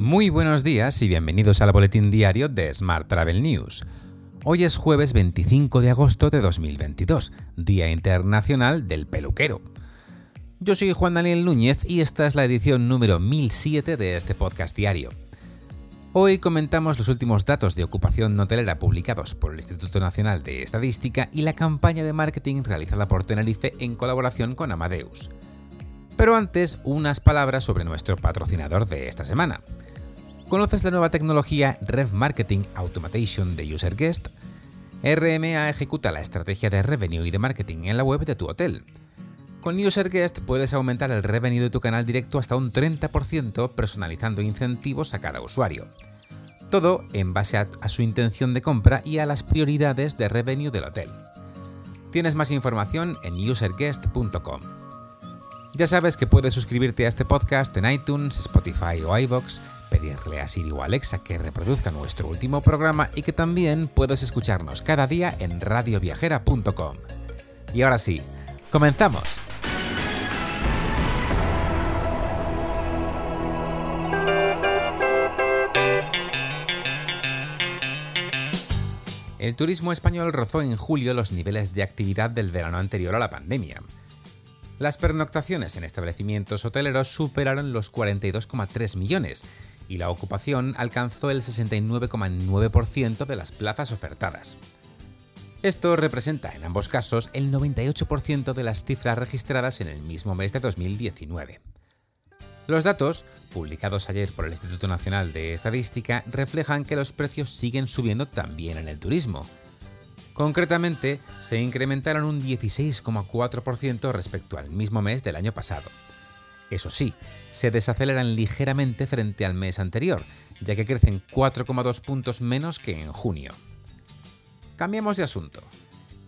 Muy buenos días y bienvenidos al boletín diario de Smart Travel News. Hoy es jueves 25 de agosto de 2022, Día Internacional del Peluquero. Yo soy Juan Daniel Núñez y esta es la edición número 1007 de este podcast diario. Hoy comentamos los últimos datos de ocupación hotelera publicados por el Instituto Nacional de Estadística y la campaña de marketing realizada por Tenerife en colaboración con Amadeus. Pero antes, unas palabras sobre nuestro patrocinador de esta semana. ¿Conoces la nueva tecnología Rev Marketing Automation de UserGuest? RMA ejecuta la estrategia de revenue y de marketing en la web de tu hotel. Con UserGuest puedes aumentar el revenue de tu canal directo hasta un 30% personalizando incentivos a cada usuario. Todo en base a, a, su intención de compra y a las prioridades de revenue del hotel. Tienes más información en userguest.com. Ya sabes que puedes suscribirte a este podcast en iTunes, Spotify o iVoox, pedirle a Siri o Alexa que reproduzca nuestro último programa y que también puedes escucharnos cada día en radioviajera.com. Y ahora sí, comenzamos. El turismo español rozó en julio los niveles de actividad del verano anterior a la pandemia. Las pernoctaciones en establecimientos hoteleros superaron los 42,3 millones y la ocupación alcanzó el 69,9% de las plazas ofertadas. Esto representa en ambos casos el 98% de las cifras registradas en el mismo mes de 2019. Los datos, publicados ayer por el Instituto Nacional de Estadística, reflejan que los precios siguen subiendo también en el turismo, Concretamente, se incrementaron un 16,4% respecto al mismo mes del año pasado. Eso sí, se desaceleran ligeramente frente al mes anterior, ya que crecen 4,2 puntos menos que en junio. Cambiamos de asunto.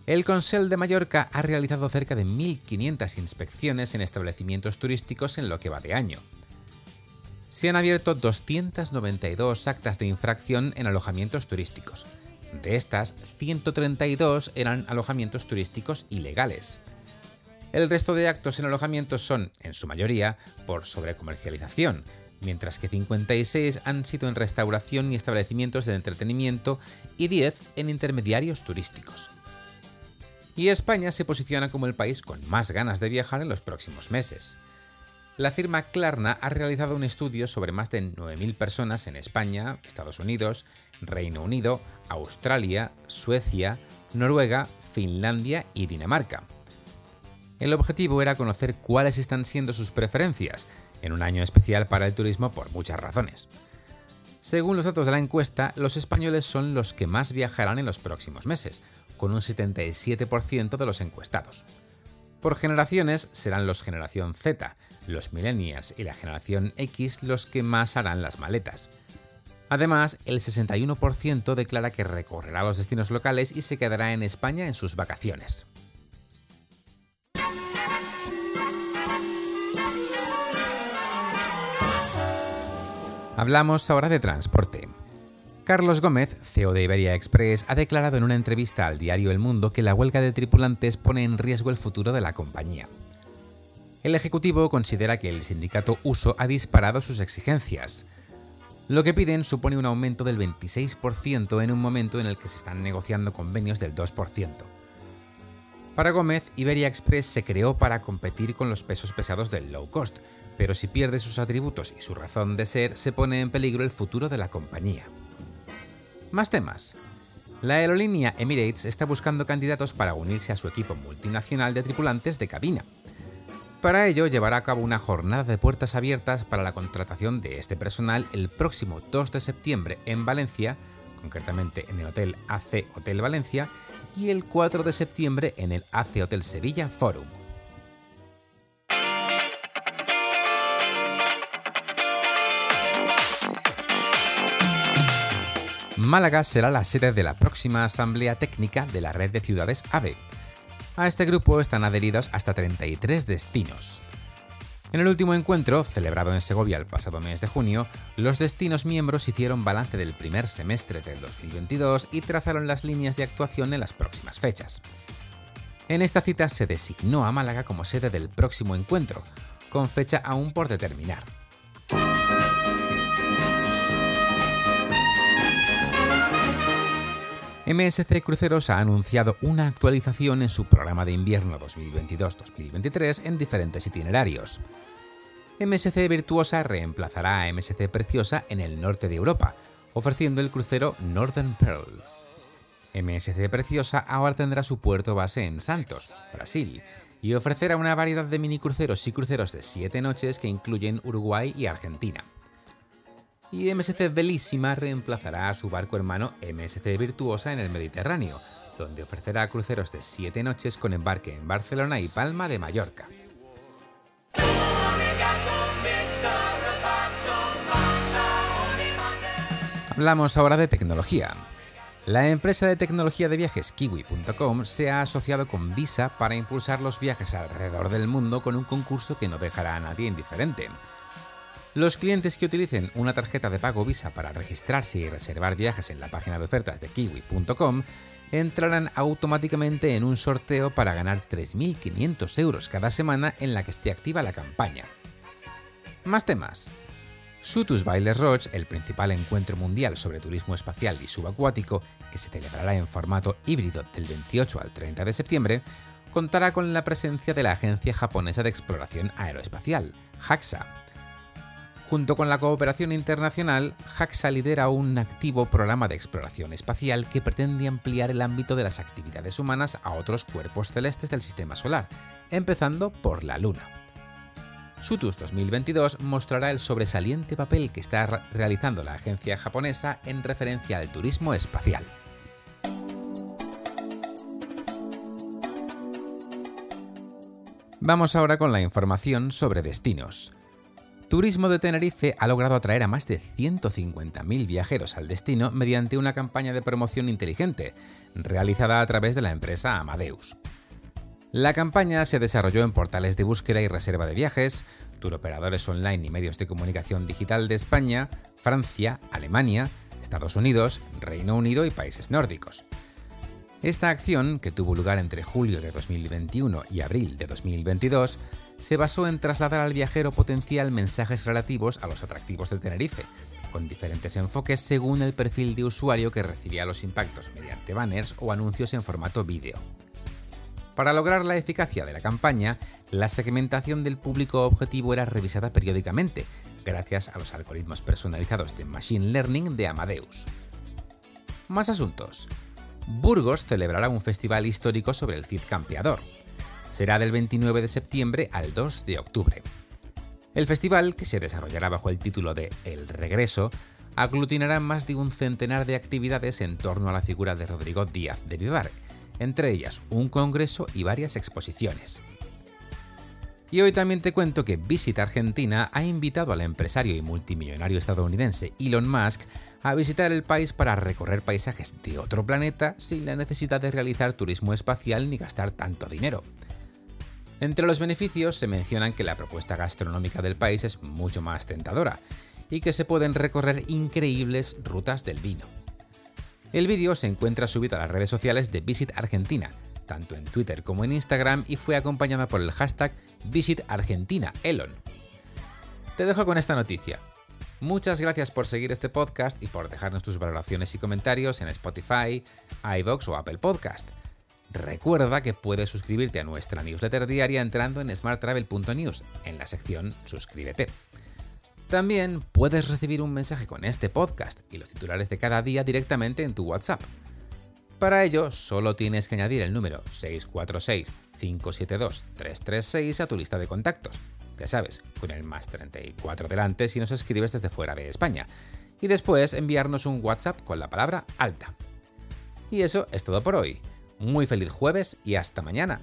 El Consell de Mallorca ha realizado cerca de 1.500 inspecciones en establecimientos turísticos en lo que va de año. Se han abierto 292 actas de infracción en alojamientos turísticos, de estas, 132 eran alojamientos turísticos ilegales. El resto de actos en alojamientos son, en su mayoría, por sobrecomercialización, mientras que 56 han sido en restauración y establecimientos de entretenimiento y 10 en intermediarios turísticos. Y España se posiciona como el país con más ganas de viajar en los próximos meses. La firma Klarna ha realizado un estudio sobre más de 9.000 personas en España, Estados Unidos, Reino Unido, Australia, Suecia, Noruega, Finlandia y Dinamarca. El objetivo era conocer cuáles están siendo sus preferencias en un año especial para el turismo por muchas razones. Según los datos de la encuesta, los españoles son los que más viajarán en los próximos meses, con un 77% de los encuestados. Por generaciones serán los generación Z, los millennials y la generación X los que más harán las maletas. Además, el 61% declara que recorrerá los destinos locales y se quedará en España en sus vacaciones. Hablamos ahora de transporte. Carlos Gómez, CEO de Iberia Express, ha declarado en una entrevista al diario El Mundo que la huelga de tripulantes pone en riesgo el futuro de la compañía. El Ejecutivo considera que el sindicato Uso ha disparado sus exigencias. Lo que piden supone un aumento del 26% en un momento en el que se están negociando convenios del 2%. Para Gómez, Iberia Express se creó para competir con los pesos pesados del low cost, pero si pierde sus atributos y su razón de ser, se pone en peligro el futuro de la compañía. Más temas. La aerolínea Emirates está buscando candidatos para unirse a su equipo multinacional de tripulantes de cabina. Para ello, llevará a cabo una jornada de puertas abiertas para la contratación de este personal el próximo 2 de septiembre en Valencia, concretamente en el Hotel AC Hotel Valencia, y el 4 de septiembre en el AC Hotel Sevilla Forum. Málaga será la sede de la próxima Asamblea Técnica de la Red de Ciudades AVE, a este grupo están adheridos hasta 33 destinos. En el último encuentro, celebrado en Segovia el pasado mes de junio, los destinos miembros hicieron balance del primer semestre del 2022 y trazaron las líneas de actuación en las próximas fechas. En esta cita se designó a Málaga como sede del próximo encuentro, con fecha aún por determinar. MSC Cruceros ha anunciado una actualización en su programa de invierno 2022-2023 en diferentes itinerarios. MSC Virtuosa reemplazará a MSC Preciosa en el norte de Europa, ofreciendo el crucero Northern Pearl. MSC Preciosa ahora tendrá su puerto base en Santos, Brasil, y ofrecerá una variedad de minicruceros y cruceros de 7 noches que incluyen Uruguay y Argentina y MSC Bellísima reemplazará a su barco hermano MSC Virtuosa en el Mediterráneo, donde ofrecerá cruceros de 7 noches con embarque en Barcelona y Palma de Mallorca. Hablamos ahora de tecnología. La empresa de tecnología de viajes kiwi.com se ha asociado con Visa para impulsar los viajes alrededor del mundo con un concurso que no dejará a nadie indiferente. Los clientes que utilicen una tarjeta de pago Visa para registrarse y reservar viajes en la página de ofertas de kiwi.com entrarán automáticamente en un sorteo para ganar 3.500 euros cada semana en la que esté activa la campaña. Más temas. Sutus Bailes Roche, el principal encuentro mundial sobre turismo espacial y subacuático, que se celebrará en formato híbrido del 28 al 30 de septiembre, contará con la presencia de la Agencia Japonesa de Exploración Aeroespacial, JAXA, Junto con la cooperación internacional, JAXA lidera un activo programa de exploración espacial que pretende ampliar el ámbito de las actividades humanas a otros cuerpos celestes del sistema solar, empezando por la Luna. Sutus 2022 mostrará el sobresaliente papel que está realizando la agencia japonesa en referencia al turismo espacial. Vamos ahora con la información sobre destinos. Turismo de Tenerife ha logrado atraer a más de 150.000 viajeros al destino mediante una campaña de promoción inteligente, realizada a través de la empresa Amadeus. La campaña se desarrolló en portales de búsqueda y reserva de viajes, turoperadores online y medios de comunicación digital de España, Francia, Alemania, Estados Unidos, Reino Unido y países nórdicos. Esta acción, que tuvo lugar entre julio de 2021 y abril de 2022, se basó en trasladar al viajero potencial mensajes relativos a los atractivos de Tenerife, con diferentes enfoques según el perfil de usuario que recibía los impactos mediante banners o anuncios en formato vídeo. Para lograr la eficacia de la campaña, la segmentación del público objetivo era revisada periódicamente, gracias a los algoritmos personalizados de Machine Learning de Amadeus. Más asuntos. Burgos celebrará un festival histórico sobre el Cid Campeador. Será del 29 de septiembre al 2 de octubre. El festival, que se desarrollará bajo el título de El Regreso, aglutinará más de un centenar de actividades en torno a la figura de Rodrigo Díaz de Vivar, entre ellas un congreso y varias exposiciones. Y hoy también te cuento que Visit Argentina ha invitado al empresario y multimillonario estadounidense Elon Musk a visitar el país para recorrer paisajes de otro planeta sin la necesidad de realizar turismo espacial ni gastar tanto dinero. Entre los beneficios se mencionan que la propuesta gastronómica del país es mucho más tentadora y que se pueden recorrer increíbles rutas del vino. El vídeo se encuentra subido a las redes sociales de Visit Argentina, tanto en Twitter como en Instagram y fue acompañada por el hashtag VisitArgentinaElon. Te dejo con esta noticia. Muchas gracias por seguir este podcast y por dejarnos tus valoraciones y comentarios en Spotify, iVoox o Apple Podcast. Recuerda que puedes suscribirte a nuestra newsletter diaria entrando en smarttravel.news en la sección Suscríbete. También puedes recibir un mensaje con este podcast y los titulares de cada día directamente en tu WhatsApp. Para ello, solo tienes que añadir el número 646-572-336 a tu lista de contactos. Ya sabes, con el más 34 delante si nos escribes desde fuera de España. Y después enviarnos un WhatsApp con la palabra alta. Y eso es todo por hoy. Muy feliz jueves y hasta mañana.